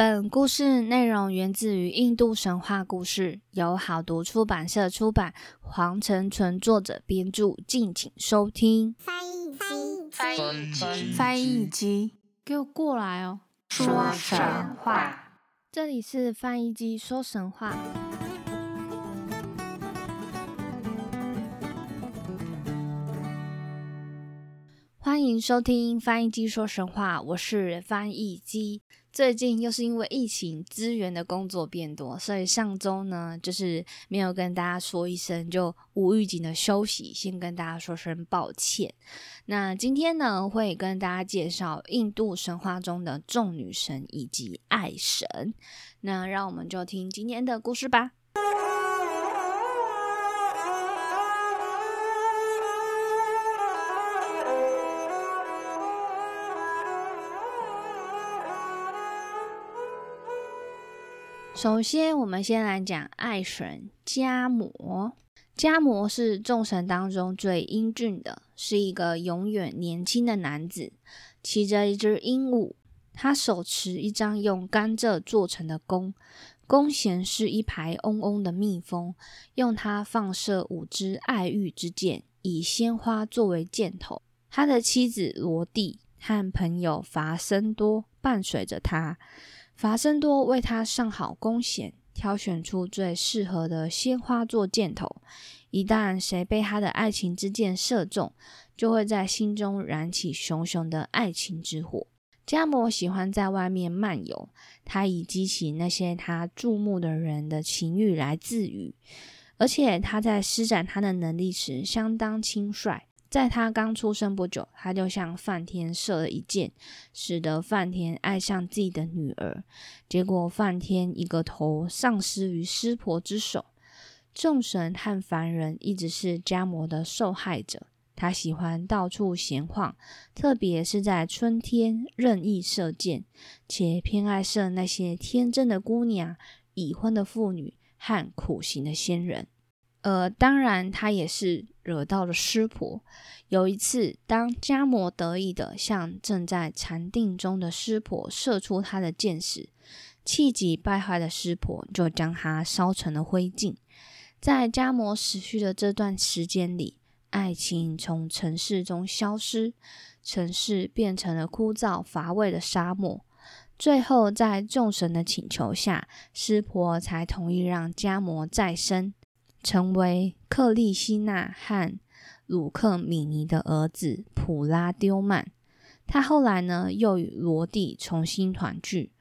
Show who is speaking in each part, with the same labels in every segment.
Speaker 1: 本故事内容源自于印度神话故事，由好读出版社出版，黄成纯作者编著，敬请收听。
Speaker 2: 翻译机，
Speaker 3: 翻译机，
Speaker 4: 翻译机，给我过来哦！
Speaker 2: 说神话。
Speaker 1: 这里是翻译机说神话。欢迎收听翻译机说神话，我是翻译机。最近又是因为疫情，资源的工作变多，所以上周呢，就是没有跟大家说一声，就无预警的休息，先跟大家说声抱歉。那今天呢，会跟大家介绍印度神话中的众女神以及爱神。那让我们就听今天的故事吧。首先，我们先来讲爱神迦摩。迦摩是众神当中最英俊的，是一个永远年轻的男子，骑着一只鹦鹉。他手持一张用甘蔗做成的弓，弓弦是一排嗡嗡的蜜蜂，用它放射五支爱玉之箭，以鲜花作为箭头。他的妻子罗蒂和朋友伐森多伴随着他。法森多为他上好弓弦，挑选出最适合的鲜花做箭头。一旦谁被他的爱情之箭射中，就会在心中燃起熊熊的爱情之火。加摩喜欢在外面漫游，他以激起那些他注目的人的情欲来自娱，而且他在施展他的能力时相当轻率。在他刚出生不久，他就向梵天射了一箭，使得梵天爱上自己的女儿。结果梵天一个头丧失于湿婆之手。众神和凡人一直是迦摩的受害者。他喜欢到处闲晃，特别是在春天任意射箭，且偏爱射那些天真的姑娘、已婚的妇女和苦行的仙人。呃，当然，他也是惹到了湿婆。有一次，当迦摩得意的向正在禅定中的湿婆射出他的箭时，气急败坏的湿婆就将他烧成了灰烬。在迦摩死去的这段时间里，爱情从城市中消失，城市变成了枯燥乏味的沙漠。最后，在众神的请求下，湿婆才同意让迦摩再生。成为克利希纳和鲁克米尼的儿子普拉丢曼。他后来呢，又与罗蒂重新团聚。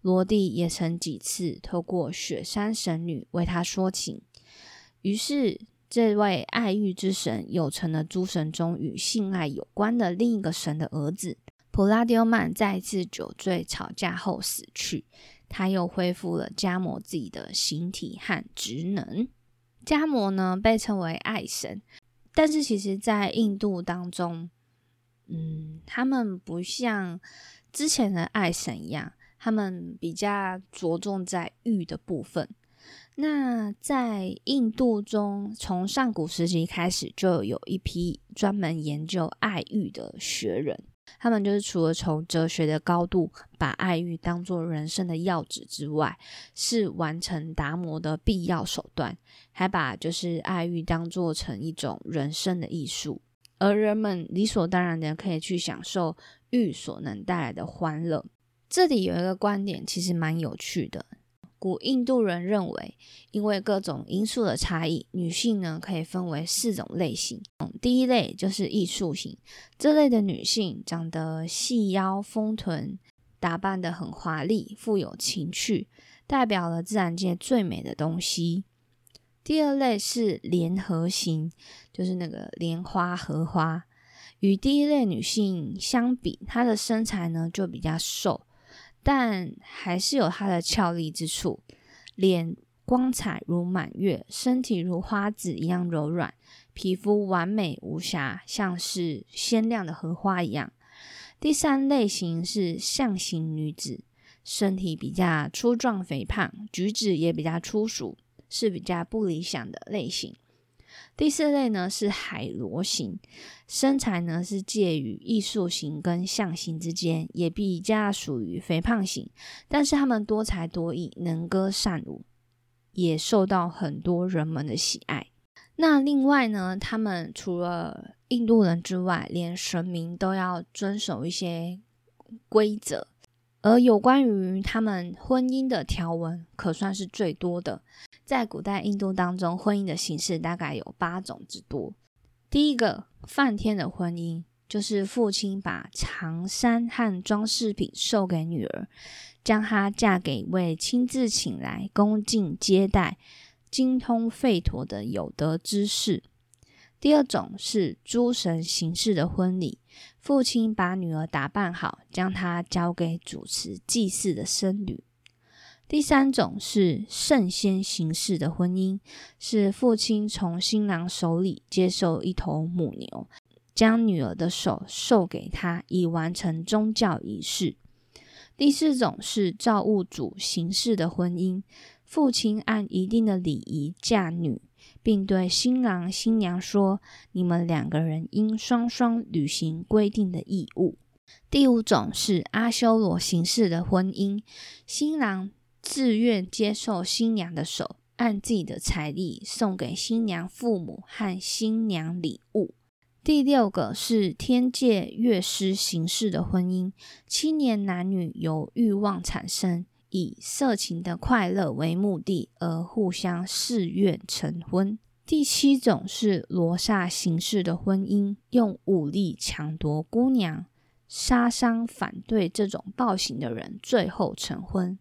Speaker 1: 罗蒂也曾几次透过雪山神女为他说情。于是，这位爱欲之神又成了诸神中与性爱有关的另一个神的儿子。普拉丢曼再次酒醉吵架后死去。他又恢复了加摩自己的形体和职能。迦摩呢被称为爱神，但是其实，在印度当中，嗯，他们不像之前的爱神一样，他们比较着重在欲的部分。那在印度中，从上古时期开始，就有一批专门研究爱欲的学人。他们就是除了从哲学的高度把爱欲当作人生的要旨之外，是完成达摩的必要手段，还把就是爱欲当作成一种人生的艺术，而人们理所当然的可以去享受欲所能带来的欢乐。这里有一个观点，其实蛮有趣的。古印度人认为，因为各种因素的差异，女性呢可以分为四种类型。第一类就是艺术型，这类的女性长得细腰丰臀，打扮得很华丽，富有情趣，代表了自然界最美的东西。第二类是莲荷型，就是那个莲花荷花。与第一类女性相比，她的身材呢就比较瘦。但还是有它的俏丽之处，脸光彩如满月，身体如花子一样柔软，皮肤完美无瑕，像是鲜亮的荷花一样。第三类型是象形女子，身体比较粗壮肥胖，举止也比较粗俗，是比较不理想的类型。第四类呢是海螺型，身材呢是介于艺术型跟象形之间，也比较属于肥胖型，但是他们多才多艺，能歌善舞，也受到很多人们的喜爱。那另外呢，他们除了印度人之外，连神明都要遵守一些规则。而有关于他们婚姻的条文，可算是最多的。在古代印度当中，婚姻的形式大概有八种之多。第一个梵天的婚姻，就是父亲把长衫和装饰品授给女儿，将她嫁给一位亲自请来恭敬接待、精通吠陀的有德之士。第二种是诸神形式的婚礼，父亲把女儿打扮好，将她交给主持祭祀的僧侣。第三种是圣仙形式的婚姻，是父亲从新郎手里接受一头母牛，将女儿的手授给他，以完成宗教仪式。第四种是造物主形式的婚姻，父亲按一定的礼仪嫁女。并对新郎新娘说：“你们两个人应双双履行规定的义务。”第五种是阿修罗形式的婚姻，新郎自愿接受新娘的手，按自己的财力送给新娘父母和新娘礼物。第六个是天界乐师形式的婚姻，青年男女由欲望产生。以色情的快乐为目的而互相誓愿成婚。第七种是罗刹形式的婚姻，用武力抢夺姑娘，杀伤反对这种暴行的人，最后成婚。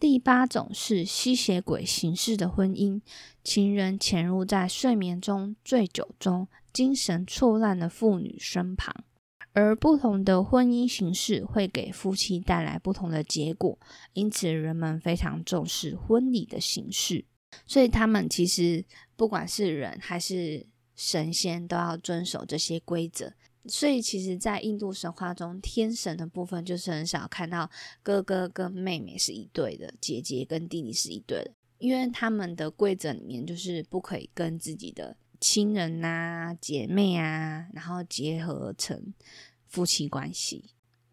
Speaker 1: 第八种是吸血鬼形式的婚姻，情人潜入在睡眠中醉酒中，精神错乱的妇女身旁。而不同的婚姻形式会给夫妻带来不同的结果，因此人们非常重视婚礼的形式。所以他们其实不管是人还是神仙，都要遵守这些规则。所以其实，在印度神话中，天神的部分就是很少看到哥哥跟妹妹是一对的，姐姐跟弟弟是一对的，因为他们的规则里面就是不可以跟自己的。亲人呐，姐妹啊，然后结合成夫妻关系。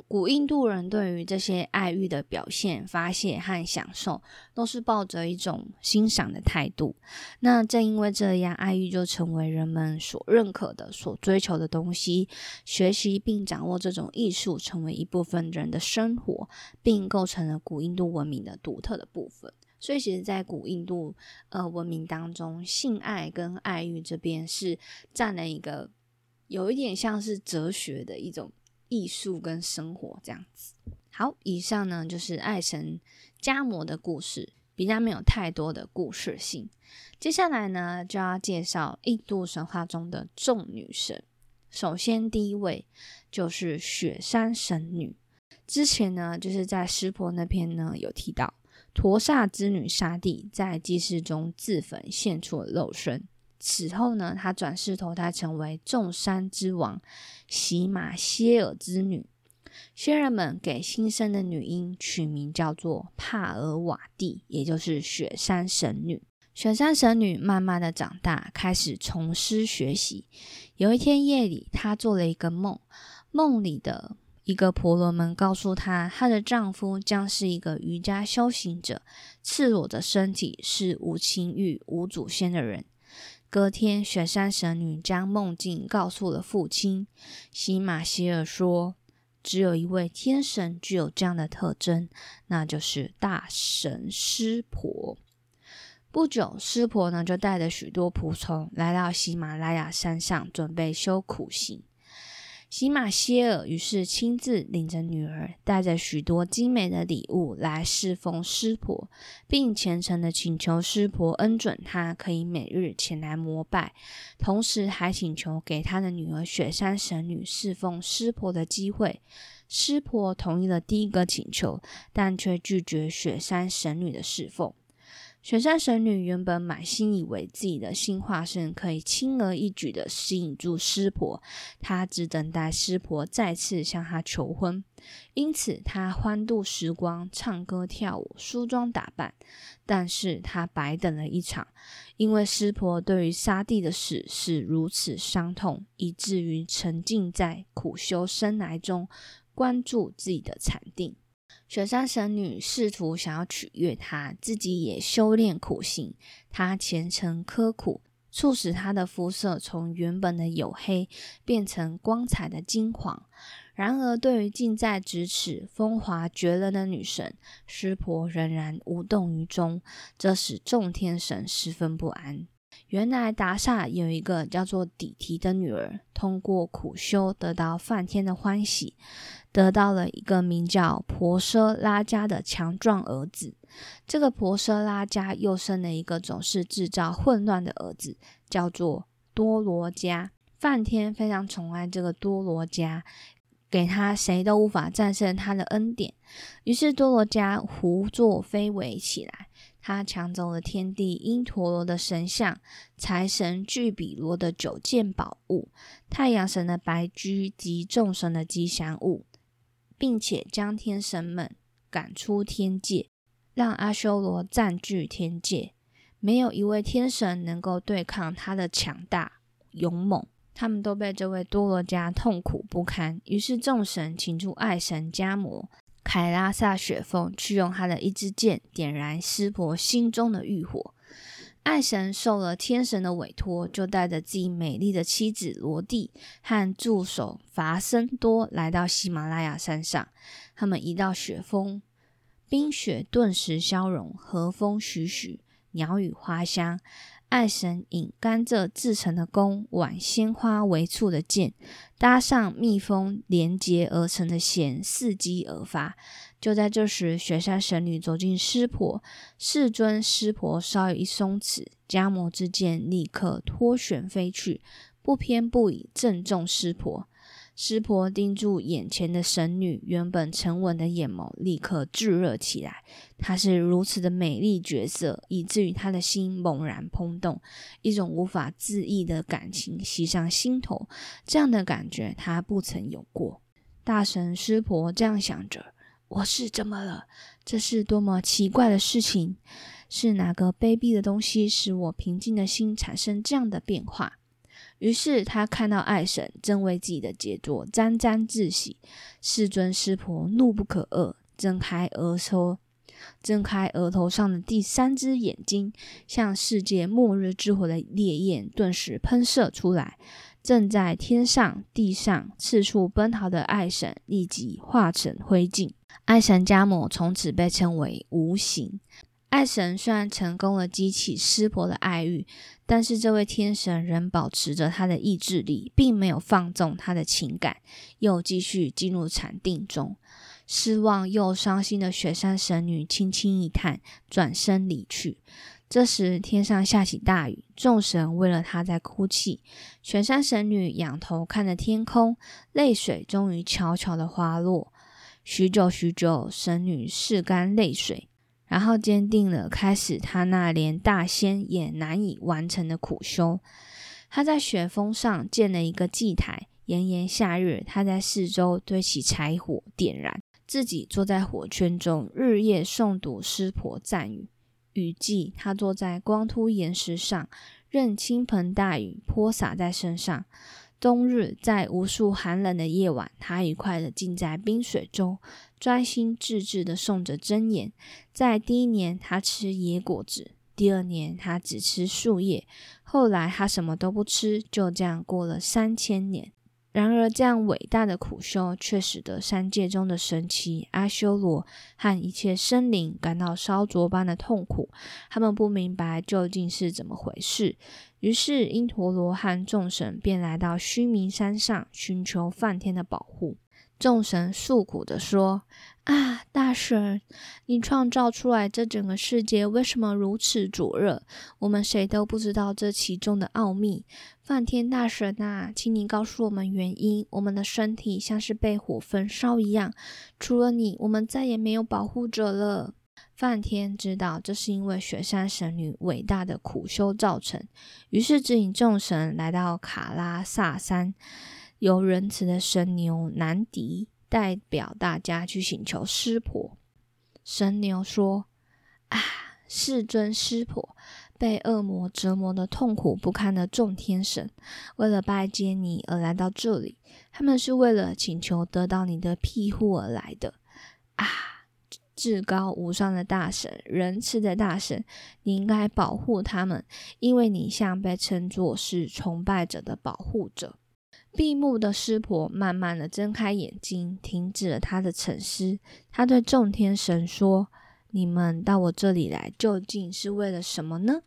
Speaker 1: 古印度人对于这些爱欲的表现、发泄和享受，都是抱着一种欣赏的态度。那正因为这样，爱欲就成为人们所认可的、所追求的东西。学习并掌握这种艺术，成为一部分人的生活，并构成了古印度文明的独特的部分。所以，其实，在古印度呃文明当中，性爱跟爱欲这边是占了一个有一点像是哲学的一种艺术跟生活这样子。好，以上呢就是爱神迦摩的故事，比较没有太多的故事性。接下来呢，就要介绍印度神话中的众女神。首先，第一位就是雪山神女。之前呢，就是在湿婆那篇呢有提到。陀萨之女沙蒂在祭祀中自焚，献出了肉身。此后呢，她转世投胎成为众山之王喜马歇尔之女。仙人们给新生的女婴取名叫做帕尔瓦蒂，也就是雪山神女。雪山神女慢慢的长大，开始从师学习。有一天夜里，她做了一个梦，梦里的。一个婆罗门告诉她，她的丈夫将是一个瑜伽修行者，赤裸的身体，是无情欲、无祖先的人。隔天，雪山神女将梦境告诉了父亲。西马希尔说：“只有一位天神具有这样的特征，那就是大神湿婆。”不久，湿婆呢就带着许多仆从来到喜马拉雅山上，准备修苦行。喜马歇尔于是亲自领着女儿，带着许多精美的礼物来侍奉湿婆，并虔诚的请求湿婆恩准他可以每日前来膜拜，同时还请求给他的女儿雪山神女侍奉湿婆的机会。湿婆同意了第一个请求，但却拒绝雪山神女的侍奉。雪山神女原本满心以为自己的新化身可以轻而易举的吸引住湿婆，她只等待湿婆再次向她求婚，因此她欢度时光，唱歌跳舞，梳妆打扮。但是她白等了一场，因为湿婆对于沙地的死是如此伤痛，以至于沉浸在苦修生来中，关注自己的禅定。雪山神女试图想要取悦他，自己也修炼苦行。她虔诚刻苦，促使她的肤色从原本的黝黑变成光彩的金黄。然而，对于近在咫尺、风华绝伦的女神，湿婆仍然无动于衷，这使众天神十分不安。原来达萨有一个叫做底提的女儿，通过苦修得到梵天的欢喜，得到了一个名叫婆奢拉加的强壮儿子。这个婆奢拉加又生了一个总是制造混乱的儿子，叫做多罗迦。梵天非常宠爱这个多罗迦，给他谁都无法战胜他的恩典。于是多罗迦胡作非为起来。他抢走了天帝因陀罗的神像、财神巨比罗的九件宝物、太阳神的白驹及众神的吉祥物，并且将天神们赶出天界，让阿修罗占据天界。没有一位天神能够对抗他的强大勇猛，他们都被这位多罗迦痛苦不堪。于是众神请出爱神迦摩。凯拉萨雪凤去用他的一支箭点燃湿婆心中的欲火。爱神受了天神的委托，就带着自己美丽的妻子罗蒂和助手伐森多来到喜马拉雅山上。他们一到雪峰，冰雪顿时消融，和风徐徐，鸟语花香。爱神引甘蔗制成的弓，挽鲜花为簇的箭，搭上蜜蜂连结而成的弦，伺机而发。就在这时，雪山神女走进湿婆，世尊湿婆稍有一松弛，迦摩之剑立刻脱旋飞去，不偏不倚正中湿婆。湿婆盯住眼前的神女，原本沉稳的眼眸立刻炙热起来。她是如此的美丽绝色，以至于他的心猛然怦动，一种无法自抑的感情袭上心头。这样的感觉他不曾有过。大神湿婆这样想着：“我是怎么了？这是多么奇怪的事情！是哪个卑鄙的东西使我平静的心产生这样的变化？”于是他看到爱神正为自己的杰作沾沾自喜，世尊师婆怒不可遏，睁开额头，睁开额头上的第三只眼睛，像世界末日之火的烈焰顿时喷射出来。正在天上、地上四处奔逃的爱神立即化成灰烬。爱神加摩从此被称为无形。爱神虽然成功了激起湿婆的爱欲。但是这位天神仍保持着他的意志力，并没有放纵他的情感，又继续进入禅定中。失望又伤心的雪山神女轻轻一叹，转身离去。这时天上下起大雨，众神为了她在哭泣。雪山神女仰头看着天空，泪水终于悄悄的滑落。许久许久，神女拭干泪水。然后坚定了开始他那连大仙也难以完成的苦修。他在雪峰上建了一个祭台，炎炎夏日，他在四周堆起柴火点燃，自己坐在火圈中，日夜诵读湿婆赞语。雨季，他坐在光秃岩石上，任倾盆大雨泼洒在身上。冬日，在无数寒冷的夜晚，他愉快地浸在冰水中，专心致志地诵着真言。在第一年，他吃野果子；第二年，他只吃树叶；后来，他什么都不吃。就这样过了三千年。然而，这样伟大的苦修却使得三界中的神奇阿修罗和一切生灵感到烧灼般的痛苦。他们不明白究竟是怎么回事。于是，因陀罗和众神便来到须弥山上，寻求梵天的保护。众神诉苦地说：“啊，大神，你创造出来这整个世界为什么如此灼热？我们谁都不知道这其中的奥秘。梵天大神啊，请你告诉我们原因。我们的身体像是被火焚烧一样，除了你，我们再也没有保护者了。”梵天知道这是因为雪山神女伟大的苦修造成，于是指引众神来到卡拉萨山，由仁慈的神牛南迪代表大家去请求湿婆。神牛说：“啊，世尊湿婆，被恶魔折磨的痛苦不堪的众天神，为了拜见你而来到这里，他们是为了请求得到你的庇护而来的。啊！”至高无上的大神，仁慈的大神，你应该保护他们，因为你像被称作是崇拜者的保护者。闭目的湿婆慢慢的睁开眼睛，停止了他的沉思。他对众天神说：“你们到我这里来，究竟是为了什么呢？”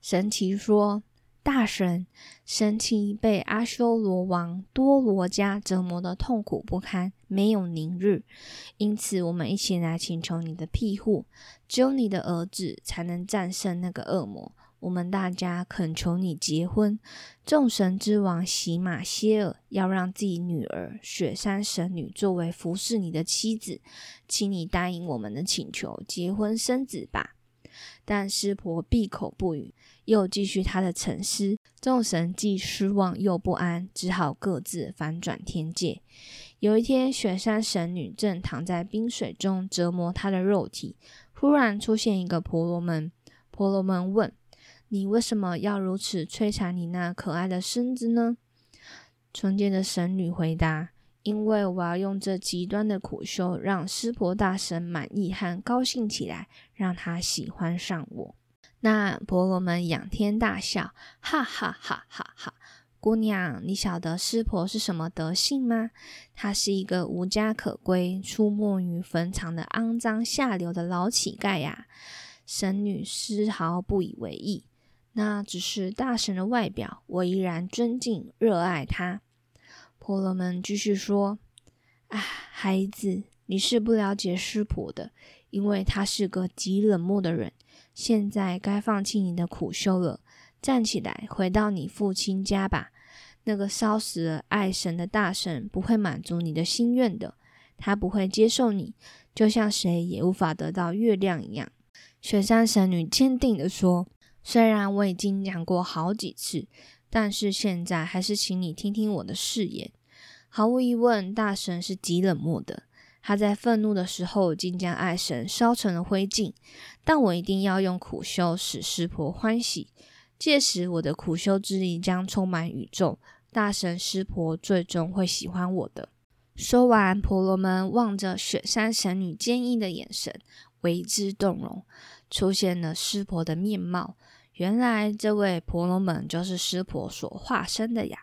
Speaker 1: 神奇说。大神神奇被阿修罗王多罗迦折磨的痛苦不堪，没有宁日，因此我们一起来请求你的庇护。只有你的儿子才能战胜那个恶魔。我们大家恳求你结婚。众神之王喜马歇尔要让自己女儿雪山神女作为服侍你的妻子，请你答应我们的请求，结婚生子吧。但湿婆闭口不语。又继续他的沉思，众神既失望又不安，只好各自反转天界。有一天，雪山神女正躺在冰水中折磨她的肉体，忽然出现一个婆罗门。婆罗门问：“你为什么要如此摧残你那可爱的身子呢？”纯洁的神女回答：“因为我要用这极端的苦修，让湿婆大神满意和高兴起来，让他喜欢上我。”那婆罗门仰天大笑，哈哈哈哈哈！姑娘，你晓得湿婆是什么德性吗？他是一个无家可归、出没于坟场的肮脏下流的老乞丐呀！神女丝毫不以为意，那只是大神的外表，我依然尊敬、热爱他。婆罗门继续说：“啊，孩子，你是不了解湿婆的，因为他是个极冷漠的人。”现在该放弃你的苦修了，站起来，回到你父亲家吧。那个烧死了爱神的大神不会满足你的心愿的，他不会接受你，就像谁也无法得到月亮一样。雪山神女坚定地说：“虽然我已经讲过好几次，但是现在还是请你听听我的誓言。毫无疑问，大神是极冷漠的。”他在愤怒的时候，竟将爱神烧成了灰烬。但我一定要用苦修使湿婆欢喜，届时我的苦修之力将充满宇宙，大神湿婆最终会喜欢我的。说完，婆罗门望着雪山神女坚毅的眼神，为之动容，出现了湿婆的面貌。原来，这位婆罗门就是湿婆所化身的呀。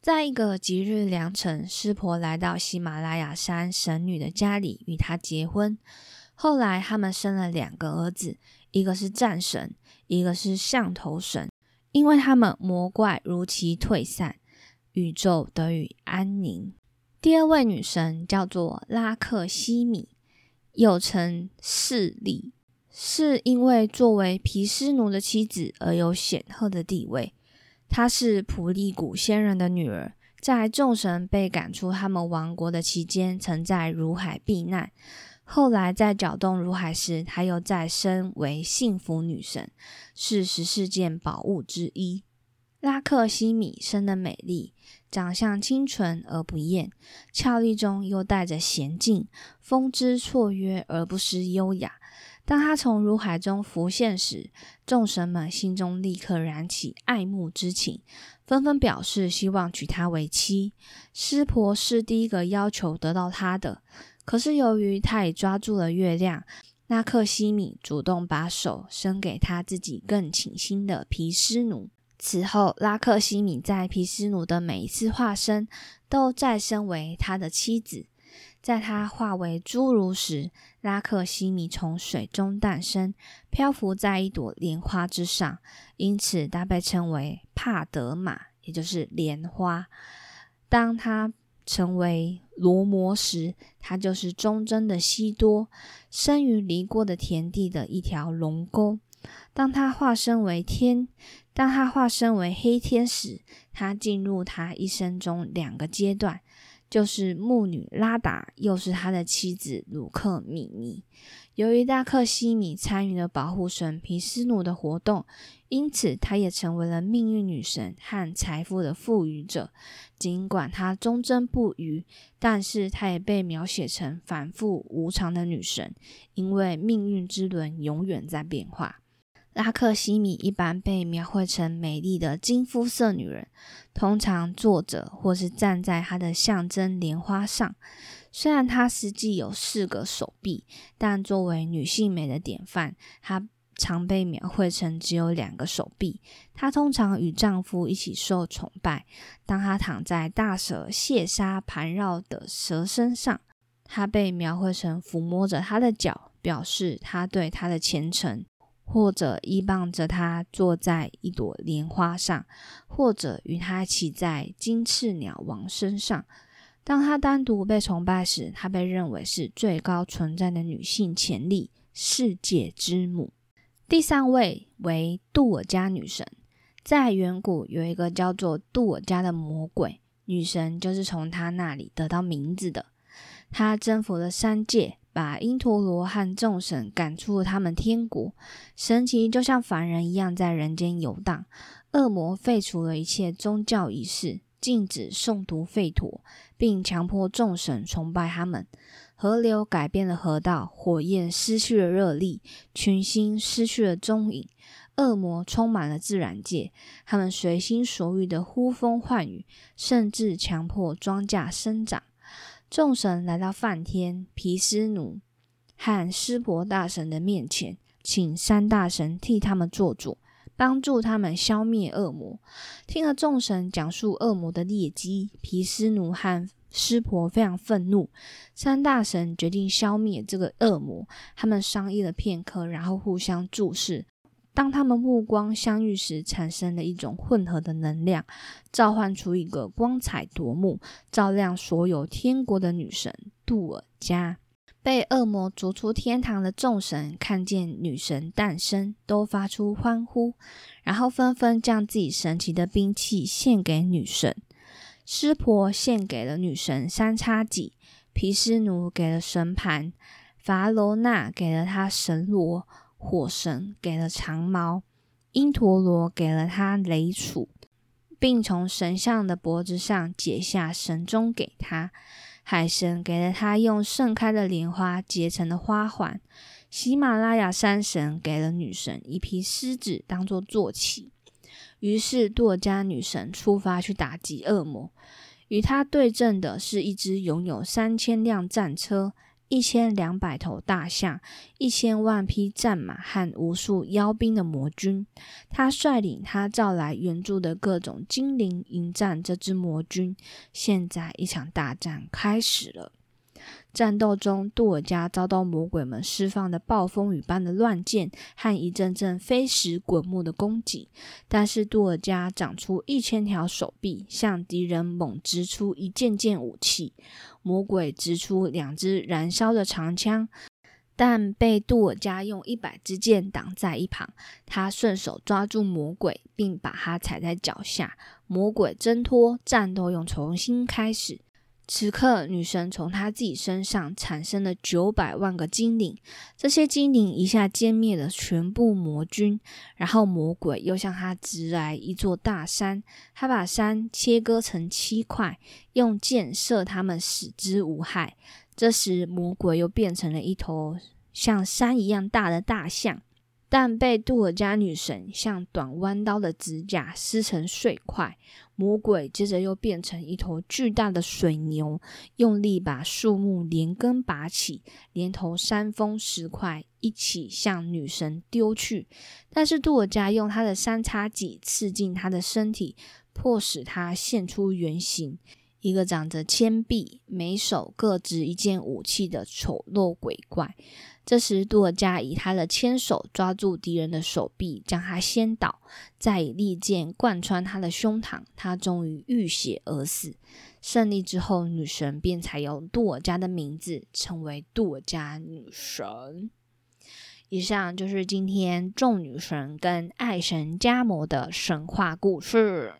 Speaker 1: 在一个吉日良辰，湿婆来到喜马拉雅山神女的家里与她结婚。后来他们生了两个儿子，一个是战神，一个是象头神。因为他们魔怪如期退散，宇宙得以安宁。第二位女神叫做拉克西米，又称势利，是因为作为毗湿奴的妻子而有显赫的地位。她是普利古仙人的女儿，在众神被赶出他们王国的期间，曾在如海避难。后来在搅动如海时，她又再生为幸福女神，是十四件宝物之一。拉克西米生得美丽，长相清纯而不艳，俏丽中又带着娴静，风姿绰约而不失优雅。当他从如海中浮现时，众神们心中立刻燃起爱慕之情，纷纷表示希望娶她为妻。湿婆是第一个要求得到她的，可是由于他已抓住了月亮，拉克西米主动把手伸给他自己更倾心的毗湿奴。此后，拉克西米在毗湿奴的每一次化身，都再生为他的妻子。在他化为侏儒时，拉克西米从水中诞生，漂浮在一朵莲花之上，因此他被称为帕德玛，也就是莲花。当他成为罗摩时，他就是忠贞的西多，生于离过的田地的一条龙沟。当他化身为天，当他化身为黑天使，他进入他一生中两个阶段。就是牧女拉达，又是他的妻子鲁克米尼。由于大克西米参与了保护神皮斯努的活动，因此他也成为了命运女神和财富的赋予者。尽管她忠贞不渝，但是她也被描写成反复无常的女神，因为命运之轮永远在变化。拉克西米一般被描绘成美丽的金肤色女人，通常坐着或是站在她的象征莲花上。虽然她实际有四个手臂，但作为女性美的典范，她常被描绘成只有两个手臂。她通常与丈夫一起受崇拜。当她躺在大蛇蟹鲨盘绕的蛇身上，她被描绘成抚摸着她的脚，表示她对她的虔诚。或者依傍着他坐在一朵莲花上，或者与他骑在金翅鸟王身上。当他单独被崇拜时，他被认为是最高存在的女性潜力——世界之母。第三位为杜尔加女神，在远古有一个叫做杜尔加的魔鬼女神，就是从她那里得到名字的。她征服了三界。把因陀罗和众神赶出了他们天国，神奇就像凡人一样在人间游荡。恶魔废除了一切宗教仪式，禁止诵读吠陀，并强迫众神崇拜他们。河流改变了河道，火焰失去了热力，群星失去了踪影。恶魔充满了自然界，他们随心所欲的呼风唤雨，甚至强迫庄稼生长。众神来到梵天、毗湿奴和湿婆大神的面前，请三大神替他们做主，帮助他们消灭恶魔。听了众神讲述恶魔的劣迹，毗湿奴和湿婆非常愤怒。三大神决定消灭这个恶魔。他们商议了片刻，然后互相注视。当他们目光相遇时，产生了一种混合的能量，召唤出一个光彩夺目、照亮所有天国的女神杜尔加。被恶魔逐出天堂的众神看见女神诞生，都发出欢呼，然后纷纷将自己神奇的兵器献给女神。湿婆献给了女神三叉戟，毗湿奴给了神盘，伐罗那给了他神罗。火神给了长矛，因陀罗给了他雷杵，并从神像的脖子上解下神钟给他。海神给了他用盛开的莲花结成的花环。喜马拉雅山神给了女神一匹狮子当做坐骑。于是杜尔加女神出发去打击恶魔，与他对阵的是一只拥有三千辆战车。一千两百头大象，一千万匹战马和无数妖兵的魔军，他率领他召来援助的各种精灵迎战这支魔军。现在，一场大战开始了。战斗中，杜尔加遭到魔鬼们释放的暴风雨般的乱箭和一阵阵飞石滚木的攻击。但是，杜尔加长出一千条手臂，向敌人猛掷出一件件武器。魔鬼掷出两支燃烧的长枪，但被杜尔加用一百支箭挡在一旁。他顺手抓住魔鬼，并把他踩在脚下。魔鬼挣脱，战斗又重新开始。此刻，女神从她自己身上产生了九百万个精灵，这些精灵一下歼灭了全部魔军。然后，魔鬼又向她直来一座大山，他把山切割成七块，用箭射他们，使之无害。这时，魔鬼又变成了一头像山一样大的大象。但被杜尔加女神像短弯刀的指甲撕成碎块，魔鬼接着又变成一头巨大的水牛，用力把树木连根拔起，连同山峰石块一起向女神丢去。但是杜尔加用他的三叉戟刺进他的身体，迫使他现出原形。一个长着铅臂、每手各执一件武器的丑陋鬼怪。这时，杜尔加以他的牵手抓住敌人的手臂，将他掀倒，再以利剑贯穿他的胸膛，他终于浴血而死。胜利之后，女神便采用杜尔加的名字，成为杜尔加女神。以上就是今天众女神跟爱神加摩的神话故事。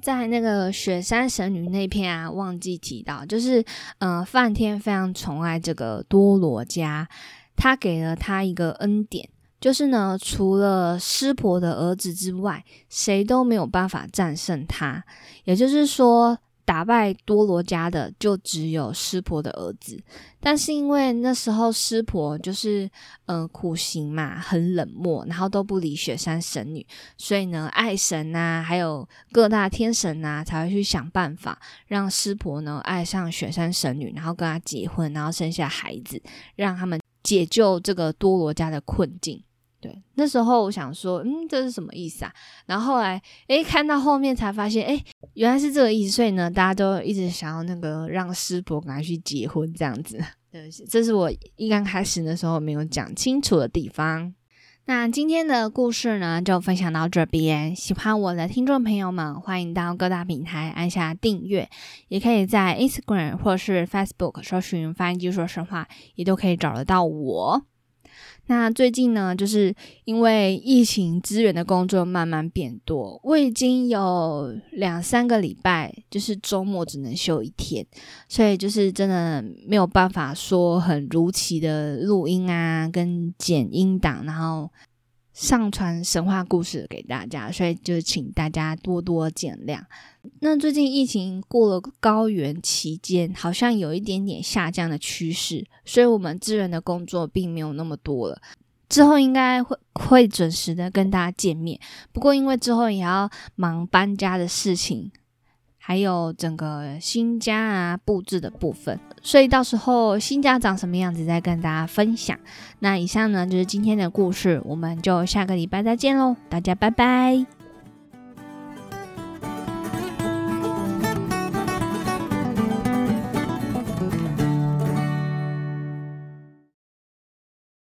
Speaker 1: 在那个雪山神女那篇啊，忘记提到，就是嗯，梵天非常宠爱这个多罗迦，他给了他一个恩典，就是呢，除了湿婆的儿子之外，谁都没有办法战胜他。也就是说。打败多罗家的就只有湿婆的儿子，但是因为那时候湿婆就是嗯苦行嘛，很冷漠，然后都不理雪山神女，所以呢，爱神呐，还有各大天神呐，才会去想办法让湿婆呢爱上雪山神女，然后跟她结婚，然后生下孩子，让他们解救这个多罗家的困境。对，那时候我想说，嗯，这是什么意思啊？然后后来，诶，看到后面才发现，诶，原来是这个意思。所以呢，大家都一直想要那个让师伯赶快去结婚这样子。对，这是我一刚开始的时候没有讲清楚的地方。那今天的故事呢，就分享到这边。喜欢我的听众朋友们，欢迎到各大平台按下订阅，也可以在 Instagram 或是 Facebook 搜寻“翻译机说神话”，也都可以找得到我。那最近呢，就是因为疫情资源的工作慢慢变多，我已经有两三个礼拜，就是周末只能休一天，所以就是真的没有办法说很如期的录音啊，跟剪音档，然后上传神话故事给大家，所以就请大家多多见谅。那最近疫情过了高原期间，好像有一点点下降的趋势，所以我们支援的工作并没有那么多了。之后应该会会准时的跟大家见面，不过因为之后也要忙搬家的事情，还有整个新家啊布置的部分，所以到时候新家长什么样子再跟大家分享。那以上呢就是今天的故事，我们就下个礼拜再见喽，大家拜拜。